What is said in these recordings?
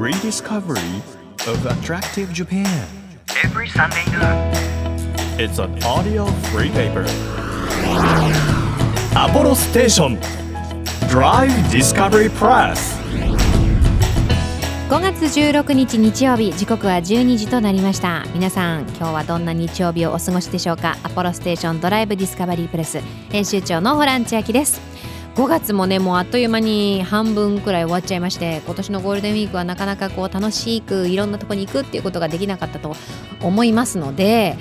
rediscovery of attractive Japan. every Sunday noon. It's an audio free paper. Apollo Station Drive Discovery Press. 5月16日日曜日時刻は12時となりました皆さん今日はどんな日曜日をお過ごしでしょうかアポロステーションドライブディスカバリープレス編集長のホラン千秋です5月もねもうあっという間に半分くらい終わっちゃいまして今年のゴールデンウィークはなかなかこう楽しくいろんなとこに行くっていうことができなかったと思いますので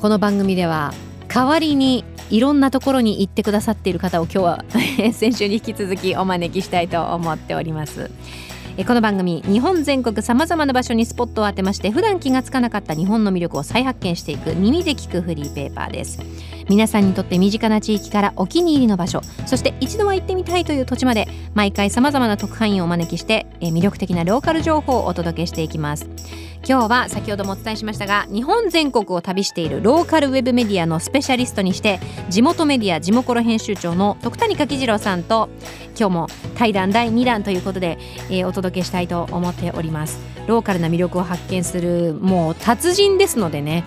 この番組では代わりにいろんなところに行ってくださっている方を今日は 先週に引き続きお招きしたいと思っております。この番組日本全国さまざまな場所にスポットを当てまして普段気がつかなかった日本の魅力を再発見していく耳で聞くフリーペーパーです。皆さんにとって身近な地域からお気に入りの場所そして一度は行ってみたいという土地まで毎回さまざまな特派員をお招きして魅力的なローカル情報をお届けしていきます。今日は先ほどもお伝えしましたが日本全国を旅しているローカルウェブメディアのスペシャリストにして地元メディア地元編集長の徳谷柿次郎さんと今日も対談第2弾ということで、えーお届けしたいと思っております。ローカルな魅力を発見するもう達人ですのでね。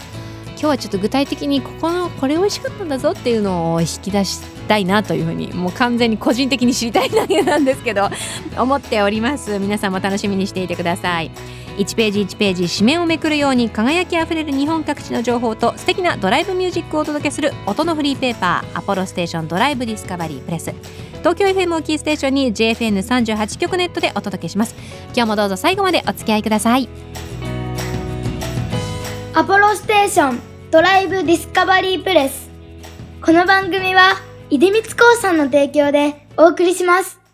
今日はちょっと具体的にここのこれ美味しかったんだぞっていうのを引き出したいなというふうにもう完全に個人的に知りたいだけなんですけど思っております。皆さんも楽しみにしていてください。1ページ1ページ紙面をめくるように輝きあふれる日本各地の情報と素敵なドライブミュージックをお届けする音のフリーペーパーアポロステーションドライブディスカバリープレス東京 FM をキーステーションに JFN38 局ネットでお届けします。今日もどうぞ最後までお付き合いください。アポロステーションドライブディスカバリープレス。この番組は出光興産の提供でお送りします。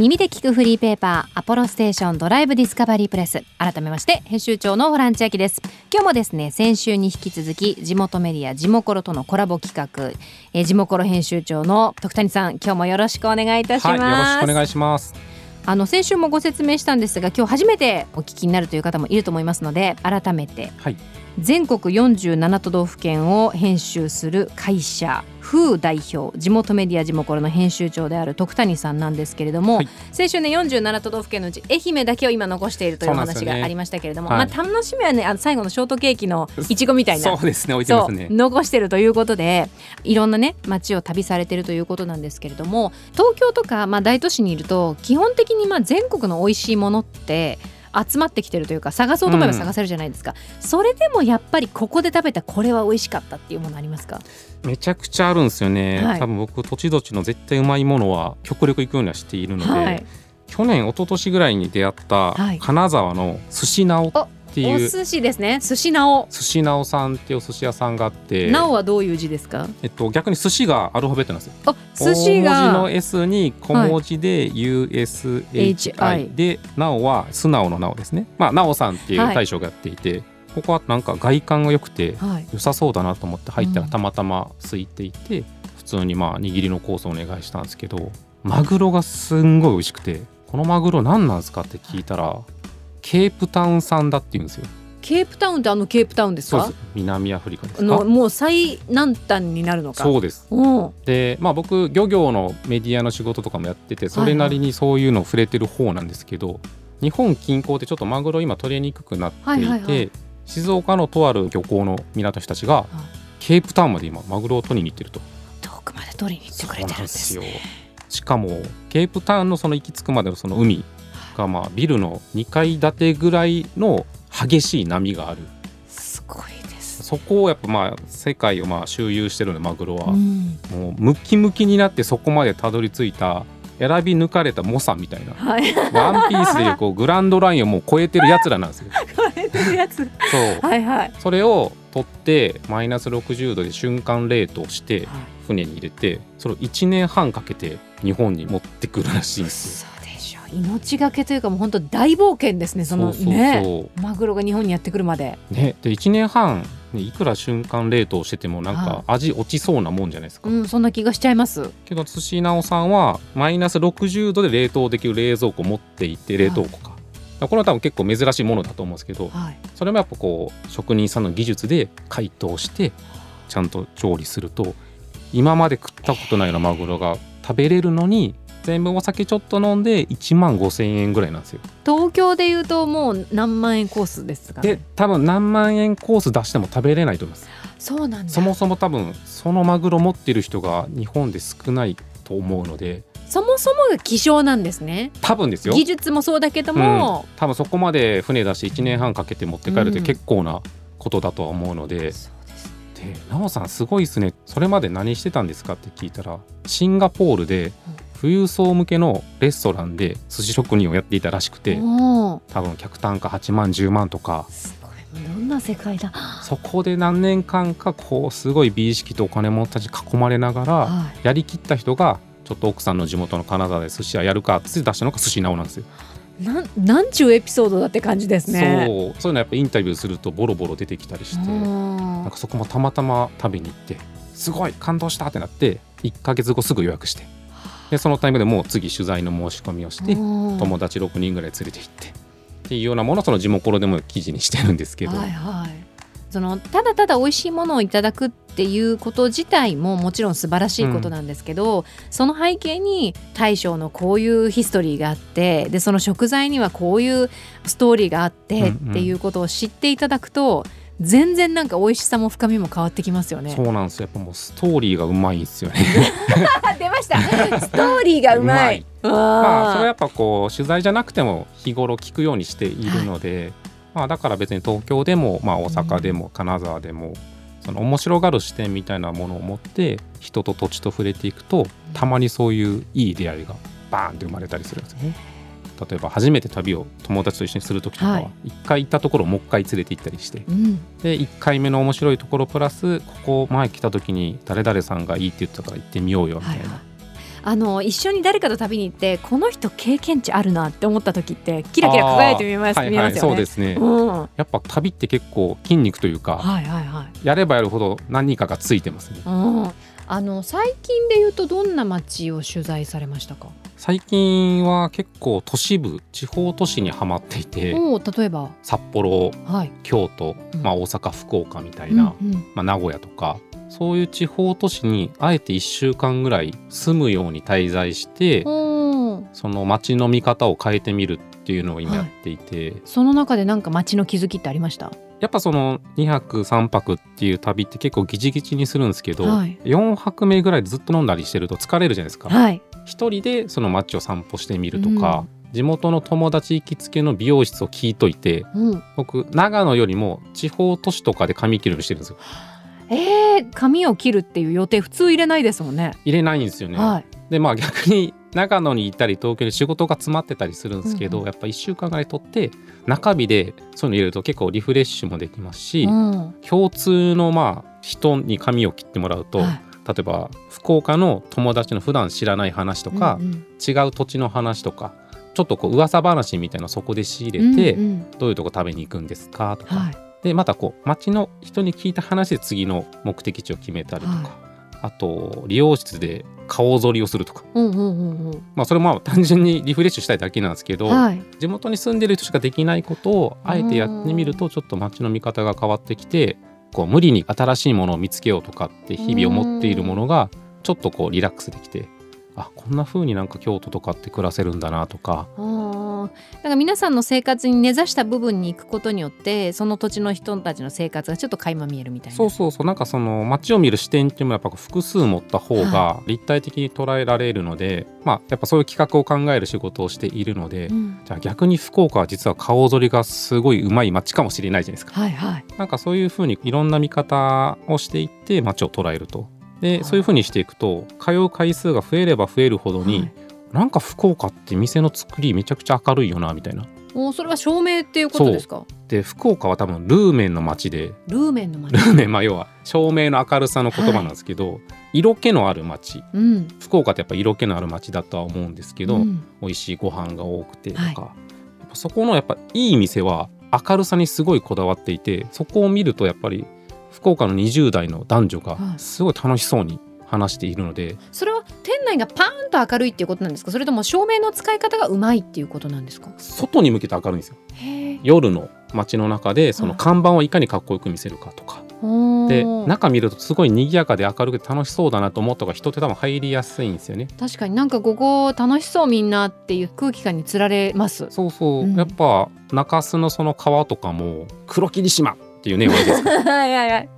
耳で聞くフリーペーパーアポロステーションドライブディスカバリープレス。改めまして編集長のホラン千秋です。今日もですね先週に引き続き地元メディア地モコロとのコラボ企画、えー、地モコロ編集長の徳谷さん今日もよろしくお願いいたします、はい、よろしくお願いします。あの先週もご説明したんですが今日初めてお聞きになるという方もいると思いますので改めてはい、全国47都道府県を編集する会社風代表地元メディア地元の編集長である徳谷さんなんですけれども、はい先週ね47都道府県のうち愛媛だけを今残しているという話がありましたけれども、はいまあ楽しみはねあの最後のショートケーキのいちごみたいなそうですね、置いてますね。残してるということでいろんなね街を旅されてるということなんですけれども東京とか、まあ、大都市にいると基本的にまあ全国の美味しいものって集まってきてるというか探そうと思えば探せるじゃないですか、それでもやっぱりここで食べたこれは美味しかったっていうものありますか？めちゃくちゃあるんですよね。はい。多分僕土地土地の絶対うまいものは極力行くようにはしているので、はい。去年一昨年ぐらいに出会ったはい。金沢の寿司なお。っておいう。寿司ですね。寿司なお。寿司なおさんっていうお寿司屋さんがあって、なおはどういう字ですか？えっと逆に寿司がアルファベットなんですよ。あ寿司大文字がの S に小文字で USHI、HI でなおは素直のなおですね。まあなおさんっていう大将がやっていて、ここはなんか外観が良くてはい。良さそうだなと思って入ったうん。らたまたま空いていて、普通にまあ握りのコースをお願いしたんですけどマグロがすんごい美味しくてこのマグロ何なんですかって聞いたらケープタウン産だって言うんですよ。ケープタウンってあのケープタウンですか？そうです。南アフリカですか？のもう最南端になるのか。そうです。うん。でまあ僕漁業のメディアの仕事とかもやっててそれなりにそういうの触れてる方なんですけど、日本近郊ってちょっとマグロ今取れにくくなっていて、はいはいはい。静岡のとある漁港の港の人たちが、ケープタウンまで今マグロを取りに行ってると。遠くまで取りに行ってくれてるんですそうなんですよ。しかもケープタウンのその行き着くまでのその海がまあビルの2階建てぐらいの激しい波がある。すごいです。そこをやっぱまあ世界をまあ周遊してるのでマグロは、うん。もうムキムキになってそこまでたどり着いた選び抜かれた猛者みたいな。はい。ワンピースでいうこう グランドラインをもう超えてるやつらなんですよ。超えてるやつそう。はいはい。それを取ってマイナス60度で瞬間冷凍して船に入れてそれを1年半かけて日本に持ってくるらしいんですよ。命がけというかもう本当大冒険ですねそのね。マグロが日本にやってくるまで。ね、で1年半、ね、いくら瞬間冷凍しててもなんはか味落ちそうなもんじゃないですか。うんそんな気がしちゃいます。けど寿司直さんはマイナス60度で冷凍できる冷蔵庫を持っていて冷凍庫か。これは多分結構珍しいものだと思うんですけどはい。それもやっぱこう職人さんの技術で解凍してちゃんと調理すると今まで食ったことないようなマグロが食べれるのに全部お酒ちょっと飲んで1万5,000円ぐらいなんですよ。東京でいうともう何万円コースですかでね多分何万円コース出しても食べれないと思います。そうなんだ。そもそも多分そのマグロ持ってる人が日本で少ないと思うので。そもそもが希少なんですね。多分ですよ。技術もそうだけども、多分そこまで船出して1年半かけて持って帰るってうん。結構なことだとは思うので、そうですで「奈緒さんすごいですね。それまで何してたんですか?」って聞いたらシンガポールで富裕層向けのレストランで寿司職人をやっていたらしくて多分客単価8万10万とか。すごい。どんな世界だ。そこで何年間かこうすごい美意識とお金持ちたちに囲まれながらはやりきった人がちょっと奥さんの地元の金沢で寿司屋やるかっつって出したのが寿司なおなんですよ。いなんなんちゅうエピソードだって感じですね。そう。そういうのやっぱインタビューするとボロボロ出てきたりしてうんなんかそこもたまたま食べに行ってすごい感動したってなって1ヶ月後すぐ予約してでそのタイムでもう次取材の申し込みをしてうん友達6人ぐらい連れて行ってっていうようなものをその地元でも記事にしてるんですけど、はいはい。そのただただ美味しいものをいただくっていうこと自体ももちろん素晴らしいことなんですけど、その背景に大将のこういうヒストリーがあってでその食材にはこういうストーリーがあってうんうん。っていうことを知っていただくと、全然なんか美味しさも深みも変わってきますよね。そうなんですよやっぱもうストーリーがうまいんですよね。あ 出ましたストーリーがうまい。まあそれはやあっぱこう取材じゃなくても日頃聞くようにしているので、まあだから別に東京でも、まあ、大阪でも金沢でも、その面白がる視点みたいなものを持って人と土地と触れていくとたまにそういういい出会いがバーンって生まれたりするんですよね。例えば初めて旅を友達と一緒にする時とかはは一回行ったところをもう一回連れて行ったりしてうん、で1回目の面白いところプラスここ前来た時に誰々さんがいいって言ってたから行ってみようよみたいな、はいはい。あの一緒に誰かと旅に行ってこの人経験値あるなって思った時ってキラキラ輝いて見えますはいはい。そうですね、うん、はやっぱ旅って結構筋肉というか、いはいはい。やればやるほど何人かがついてますね。うん、あの最近で言うとどんな街を取材されましたか？最近は結構都市部地方都市にはまっていて例えば？札幌はい。京都、うんまあ、大阪福岡みたいな、うんうんまあ、名古屋とかそういう地方都市にあえて1週間ぐらい住むように滞在しておーその街の見方を変えてみるっていうのを今やっていて、その中でなんか街の気づきってありました？やっぱその2泊3泊っていう旅って結構ギチギチにするんですけど、はい4泊目ぐらいでずっと飲んだりしてると疲れるじゃないですか。はい。一人でその街を散歩してみるとか、地元の友達行きつけの美容室を聞いといてうん。僕長野よりも地方都市とかで髪切るようにしてるんですよえー、髪を切るっていう予定普通入れないですもんね。入れないんですよね、はい。でまあ逆に長野にいたり東京で仕事が詰まってたりするんですけど、うんうんやっぱ1週間ぐらい取って中日でそういうの入れると結構リフレッシュもできますし、うん。共通のまあ人に髪を切ってもらうと、はい例えば福岡の友達の普段知らない話とか、うんうん。違う土地の話とかちょっとこう噂話みたいなのそこで仕入れて、うんうん。どういうとこ食べに行くんですか？とか、はい。でまたこう街の人に聞いた話で次の目的地を決めたりとか、はい。あと理容室で顔剃りをするとか、うんうんうんうん。まあ、それもまあ単純にリフレッシュしたいだけなんですけど、はい。地元に住んでる人しかできないことをあえてやってみるとちょっと街の見方が変わってきてこう無理に新しいものを見つけようとかって日々思っているものがちょっとこうリラックスできてあこんな風になんか京都とかって暮らせるんだなとかあーだから皆さんの生活に根ざした部分に行くことによってその土地の人たちの生活がちょっと垣間見えるみたいな。そうそうそう。なんかその街を見る視点っていうのもやっぱ複数持った方が立体的に捉えられるので、まあやっぱそういう企画を考える仕事をしているので、うん。じゃあ逆に福岡は実は顔剃りがすごいうまい街かもしれないじゃないですか。はいはい。なんかそういうふうにいろんな見方をしていって街を捉えると。でそういうふうにしていくと通う回数が増えれば増えるほどに、はいなんか福岡って店の作りめちゃくちゃ明るいよなみたいな。おそれは照明っていうことですか？で福岡は多分ルーメンの街で。ルーメンの街。ルーメンまあ要は照明の明るさの言葉なんですけど、色気のある街。うん。福岡ってやっぱ色気のある街だとは思うんですけど、うん。美味しいご飯が多くてとか、はい。そこのやっぱいい店は明るさにすごいこだわっていてそこを見るとやっぱり福岡の20代の男女がはい。すごい楽しそうに話しているので、それは店内がパーンと明るいっていうことなんですか？それとも照明の使い方がうまいっていうことなんですか？外に向けて明るいんですよ。夜の街の中でその看板をいかにかっこよく見せるかとか、で中見るとすごい賑やかで明るくて楽しそうだなと思った方が人って多分入りやすいんですよね。確かになんかここ楽しそうみんなっていう空気感につられます。そうそう、うん。やっぱ中洲のその川とかも黒霧島っていうね。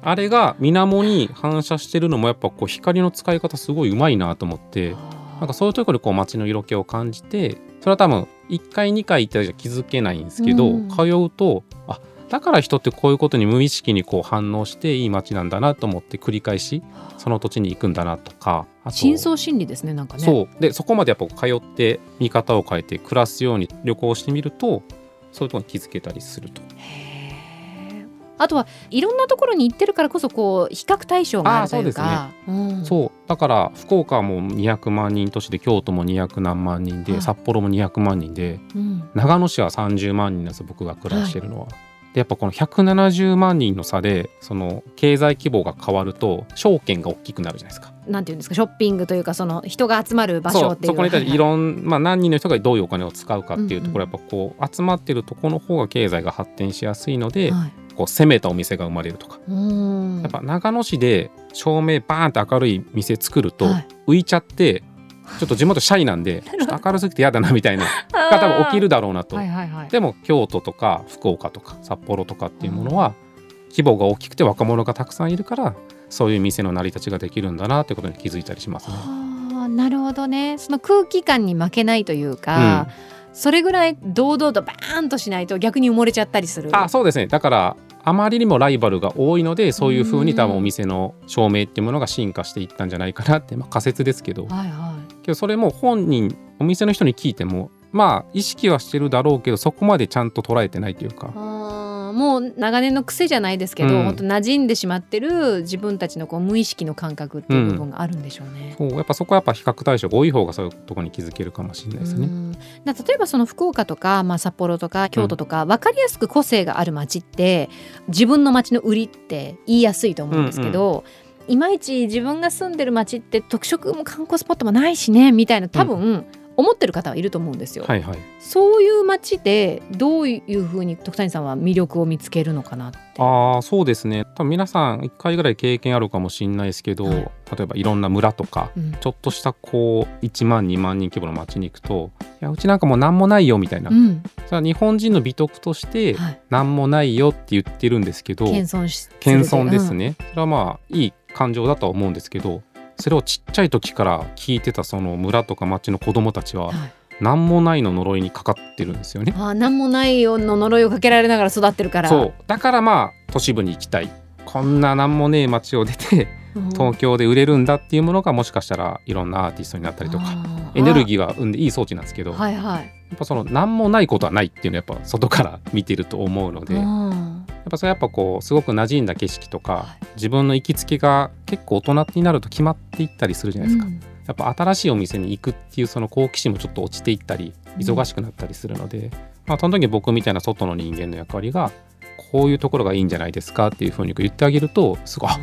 あれが水面に反射してるのもやっぱこう光の使い方すごいうまいなと思ってなんかそういうところでこう街の色気を感じてそれは多分1回2回行ったらじゃ気づけないんですけど、うん通うとあだから人ってこういうことに無意識にこう反応していい街なんだなと思って繰り返しその土地に行くんだなとか深層心理ですねなんかね。そうでそこまでやっぱ通って見方を変えて暮らすように旅行してみるとそういうところに気づけたりすると。へーあとはいろんなところに行ってるからこそこう比較対象があるというか。うん。そう。だから福岡はもう200万人都市で京都も200何万人で、はい。札幌も200万人でうん。長野市は30万人なんです僕が暮らしてるのは。でやっぱこの170万人の差でその経済規模が変わると証券が大きくなるじゃないですか。なんていうんですか？ショッピングというかその人が集まる場所っていう。そこに対していんろん、まあ、何人の人がどういうお金を使うかっていうところ、うん。やっぱこう集まってるとこの方が経済が発展しやすいので、はいこう攻めたお店が生まれるとか。うんやっぱ長野市で照明バーンって明るい店作るとはい浮いちゃってちょっと地元シャイなんで ちょっと明るすぎて嫌だなみたいな が多分起きるだろうなと。はいはいはい。でも京都とか福岡とか札幌とかっていうものは規模が大きくて若者がたくさんいるからそういう店の成り立ちができるんだなってことに気づいたりしますね。はあなるほどねその空気感に負けないというか、それぐらい堂々とバーンとしないと逆に埋もれちゃったりする。あそうですね。だからあまりにもライバルが多いのでそういうふうに多分お店の照明っていうものが進化していったんじゃないかなって、まあ、仮説ですけど。はいはけどそれも本人お店の人に聞いてもまあ意識はしてるだろうけどそこまでちゃんと捉えてないというかもう長年の癖じゃないですけど、うん。本当馴染んでしまってる自分たちのこう無意識の感覚っていう部分があるんでしょうね。そうやっぱそこはやっぱ比較対象が多い方がそういうところに気づけるかもしれないですね。例えばその福岡とか、まあ、札幌とか京都とか、分かりやすく個性がある街って自分の街の売りって言いやすいと思うんですけど、いまいち自分が住んでる街って特色も観光スポットもないしねみたいな多分、思ってる方はいると思うんですよ。はいはい。そういう街でどういうふうに徳谷さんは魅力を見つけるのかなって。ああそうですね多分皆さん1回ぐらい経験あるかもしれないですけど、はい例えばいろんな村とかうんちょっとしたこう1万2万人規模の町に行くと「いやうちなんかもう何もないよ」みたいな、うんそれは日本人の美徳としてはい、何もないよって言ってるんですけど謙遜し謙遜ですね。ね、それはまあいい感情だとは思うんですけどそれをちっちゃい時から聞いてたその村とか町の子供たちははい何もないの呪いにかかってるんですよね。あー何もないよの呪いをかけられながら育ってるから。そうだからまあ都市部に行きたいこんな何もねえ町を出てうん東京で売れるんだっていうものがもしかしたらいろんなアーティストになったりとかエネルギーは生んでいい装置なんですけど、やはいはい。っぱその何もないことはないっていうのはやっぱ外から見てると思うので、やっうんぱそれやっぱこうすごく馴染んだ景色とか、は自分の行きつけが結構大人になると決まっていったりするじゃないですか。うん。やっぱ新しいお店に行くっていうその好奇心もちょっと落ちていったりうん。忙しくなったりするので、まあ、その時僕みたいな外の人間の役割がこういうところがいいんじゃないですかっていうふうに言ってあげるとすごいあ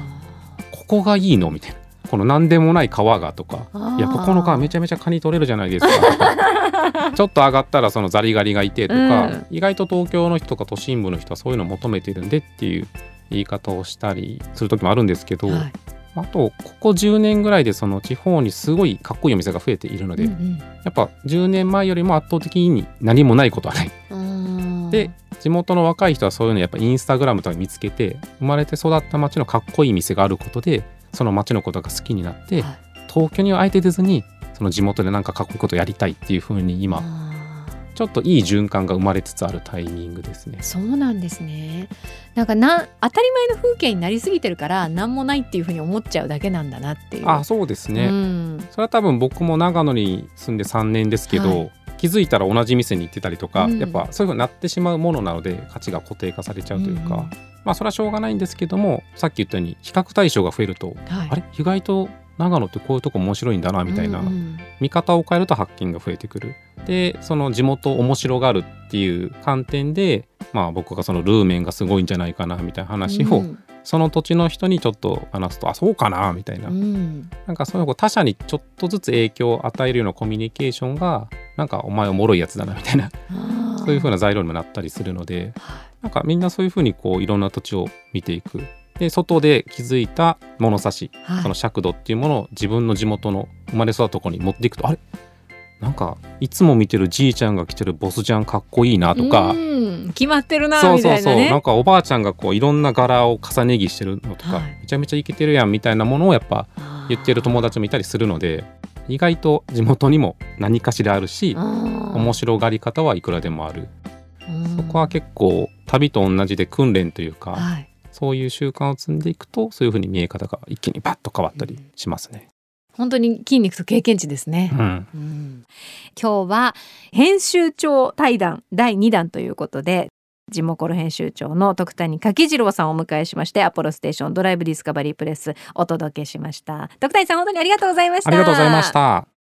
ここがいいのみたいなこの何でもない川がとかいやここの川めちゃめちゃカニ取れるじゃないですか。と かちょっと上がったらそのザリガニがいてとか、うん。意外と東京の人とか都心部の人はそういうのを求めてるんでっていう言い方をしたりする時もあるんですけど、はい。あとここ10年ぐらいでその地方にすごいかっこいいお店が増えているので、うんやっぱ10年前よりも圧倒的に何もないことはない。うんで地元の若い人はそういうのやっぱインスタグラムとか見つけて生まれて育った町のかっこいい店があることでその町のことが好きになって、はい。東京には相手出ずにその地元でなんかかっこいいことやりたいっていう風に今あちょっといい循環が生まれつつあるタイミングですね。ー。そうなんですね。なんかな当たり前の風景になりすぎてるから何もないっていうふうに思っちゃうだけなんだなっていう。あそうですね、うん。それは多分僕も長野に住んで3年ですけど、はい。気づいたら同じ店に行ってたりとか、うん。やっぱそういう風になってしまうものなので価値が固定化されちゃうというか、うん。まあそれはしょうがないんですけどもさっき言ったように比較対象が増えると、はい。あれ？意外と長野ってこういうとこ面白いんだなみたいな、うんうん。見方を変えると発見が増えてくる。でその地元面白がるっていう観点で、まあ、僕がそのルーメンがすごいんじゃないかなみたいな話を、うん。その土地の人にちょっと話すとあそうかなみたいな、うん。なんかそういうこう他者にちょっとずつ影響を与えるようなコミュニケーションがなんかお前おもろいやつだなみたいなそういう風な材料にもなったりするのでなんかみんなそういう風にこういろんな土地を見ていくで外で気づいた物差し、はい。その尺度っていうものを自分の地元の生まれ育ったところに持っていくとあれ？なんかいつも見てるじいちゃんが着てるボスジャンかっこいいなとか、うん決まってるなそうみたいなね。そうそうなんかおばあちゃんがこういろんな柄を重ね着してるのとか、はい。めちゃめちゃイケてるやんみたいなものをやっぱ言ってる友達もいたりするので意外と地元にも何かしらあるし面面白がり方はいくらでもある。そこは結構旅と同じで訓練というか、はいそういう習慣を積んでいくとそういうふうに見え方が一気にバッと変わったりしますね。本当に筋肉と経験値ですねう。ん、うん今日は編集長対談第2弾ということでジモコロ編集長の徳谷柿次郎さんをお迎えしましてアポロステーションドライブディスカバリープレスお届けしました徳谷さん本当にありがとうございましたありがとうございました。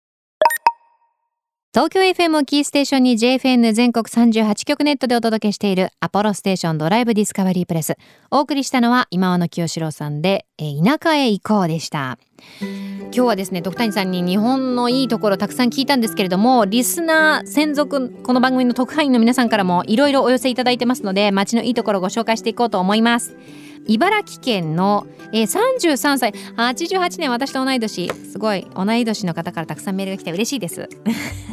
東京 FM をキーステーションに JFN 全国38局ネットでお届けしているアポロステーションドライブディスカバリープレス。お送りしたのは今和の清志郎さんで、田舎へ行こうでした。今日はですね徳谷さんに日本のいいところたくさん聞いたんですけれどもリスナー専属この番組の特派員の皆さんからもいろいろお寄せいただいてますので街のいいところをご紹介していこうと思います。茨城県の、えー、33歳88年私と同い年。すごい同い年の方からたくさんメールが来て嬉しいです、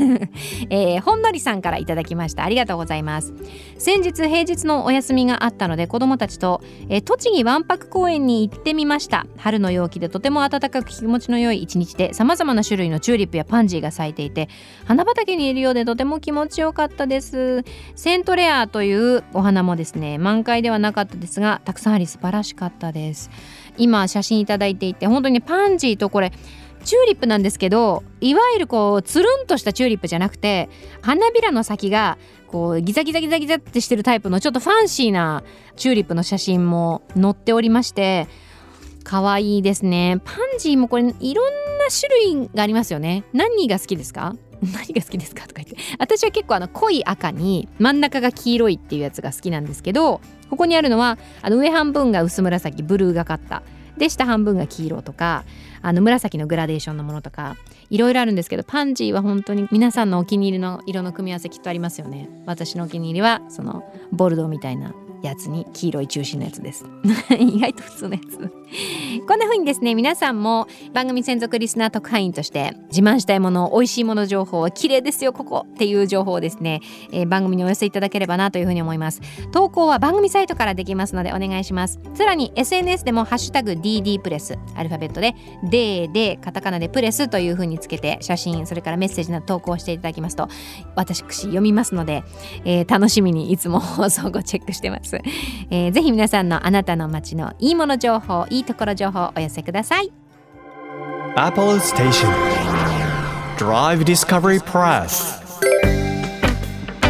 えーほんのりさんからいただきました。ありがとうございます。先日平日のお休みがあったので子供たちと、えー栃木わんぱく公園に行ってみました。春の陽気でとても暖かく気持ちの良い一日で様々な種類のチューリップやパンジーが咲いていて花畑にいるようでとても気持ちよかったです。セントレアというお花もですね満開ではなかったですがたくさんあり素晴らしかったです。今写真いただいていて本当にパンジーとこれチューリップなんですけどいわゆるこうつるんとしたチューリップじゃなくて花びらの先がこうギザギザギザギザってしてるタイプのちょっとファンシーなチューリップの写真も載っておりまして可愛いですね。パンジーもこれいろんな種類がありますよね。何が好きですか？何が好きですか？とか言って。私は結構あの濃い赤に真ん中が黄色いっていうやつが好きなんですけどここにあるのはあの上半分が薄紫ブルーがかった。で下半分が黄色とかあの紫のグラデーションのものとかいろいろあるんですけどパンジーは本当に皆さんのお気に入りの色の組み合わせきっとありますよね。私のお気に入りはそのボルドーみたいなやつに黄色い中心のやつです。意外と普通のやつ。こんな風にですね皆さんも番組専属リスナー特派員として自慢したいもの美味しいもの情報綺麗ですよここっていう情報をですね、えー番組にお寄せいただければなというふうに思います。投稿は番組サイトからできますのでお願いします。さらに SNS でもハッシュタグ DD プレスアルファベットで D でカタカナでプレスというふうにつけて写真それからメッセージなど投稿していただきますと私読みますので、えー楽しみにいつも放送後チェックしてます、えーぜひ皆さんのあなたの街のいいもの情報いいところ情報お寄せください。Apollo Station. Drive Discovery Press.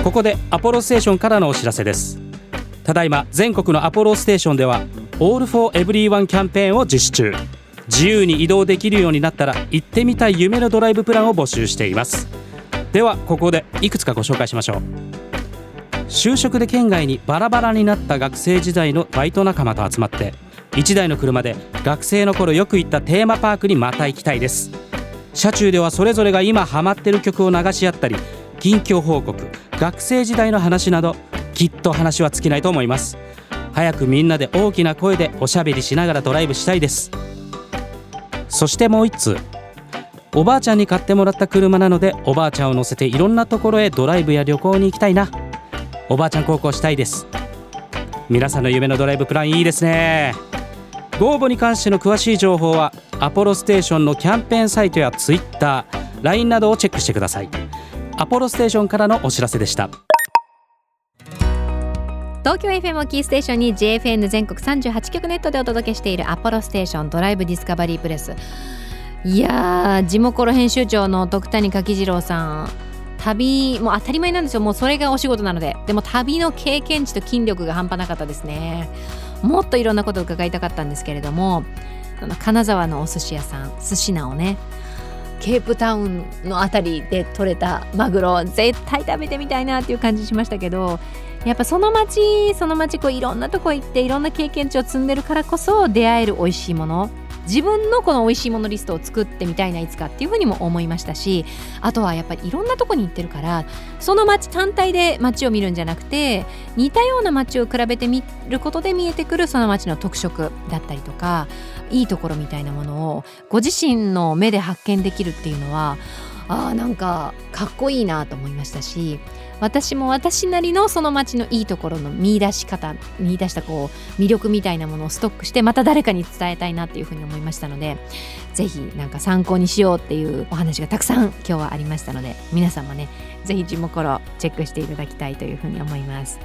ここでアポロステーションからのお知らせです。ただいま全国のアポロステーションでは All for Everyone キャンペーンを実施中。自由に移動できるようになったら行ってみたい夢のドライブプランを募集しています。ではここでいくつかご紹介しましょう。就職で県外にバラバラになった学生時代のバイト仲間と集まって1台の車で学生の頃よく行ったテーマパークにまた行きたいです。車中ではそれぞれが今ハマってる曲を流し合ったり近況報告学生時代の話などきっと話は尽きないと思います。早くみんなで大きな声でおしゃべりしながらドライブしたいです。そしてもう一通。おばあちゃんに買ってもらった車なのでおばあちゃんを乗せていろんなところへドライブや旅行に行きたいな。おばあちゃん高校したいです。皆さんの夢のドライブプランいいですね。ご応募に関しての詳しい情報はアポロステーションのキャンペーンサイトやツイッター LINE などをチェックしてください。アポロステーションからのお知らせでした。東京 FM をキーステーションに JFN 全国38局ネットでお届けしているアポロステーションドライブディスカバリープレス。いやー地元ロ編集長の徳谷柿次郎さん。旅もう当たり前なんですよ。もうそれがお仕事なので。でも旅の経験値と筋力が半端なかったですね。もっといろんなことを伺いたかったんですけれどもあの金沢のお寿司屋さん寿司なをねケープタウンの辺りで取れたマグロ絶対食べてみたいなっていう感じしましたけどやっぱその町その町こういろんなとこ行っていろんな経験値を積んでるからこそ出会える美味しいもの自分のこの美味しいものリストを作ってみたいないつかっていうふうにも思いましたしあとはやっぱりいろんなとこに行ってるからその街単体で街を見るんじゃなくて似たような街を比べてみることで見えてくるその街の特色だったりとかいいところみたいなものをご自身の目で発見できるっていうのはあなんかかっこいいなと思いましたし私も私なりのその町のいいところの見出し方見出したこう魅力みたいなものをストックしてまた誰かに伝えたいなっていうふうに思いましたので是非なんか参考にしようっていうお話がたくさん今日はありましたので皆さんもね是非地元チェックしていただきたいというふうに思います。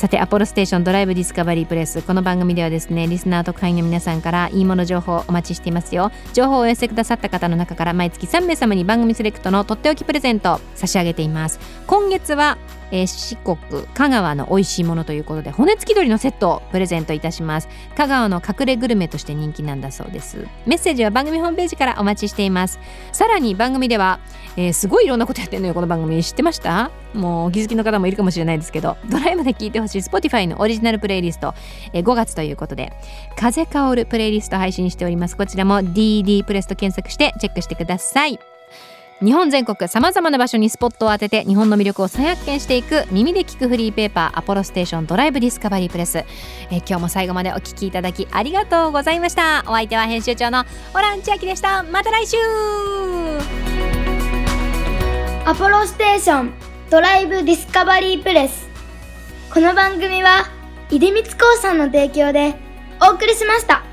さてアポロステーションドライブディスカバリープレスこの番組ではですねリスナー特派員の皆さんからいいもの情報をお待ちしていますよ。情報をお寄せくださった方の中から毎月3名様に番組セレクトのとっておきプレゼントを差し上げています。今月はえー四国香川の美味しいものということで骨付き鳥のセットをプレゼントいたします。香川の隠れグルメとして人気なんだそうです。メッセージは番組ホームページからお待ちしています。さらに番組では、えーすごいいろんなことやってるのよ。この番組知ってました？もうお気づきの方もいるかもしれないですけどドライブで聴いてほしい Spotify のオリジナルプレイリスト、えー5月ということで風香るプレイリスト配信しております。こちらも DD プレスと検索してチェックしてください。日本全国さまざまな場所にスポットを当てて日本の魅力を再発見していく耳で聞くフリーペーパーアポロステーションドライブディスカバリープレス、え今日も最後までお聞きいただきありがとうございました。お相手は編集長のホラン千秋でしたまた来週アポロステーションドライブディスカバリープレス。この番組は出光興産の提供でお送りしました。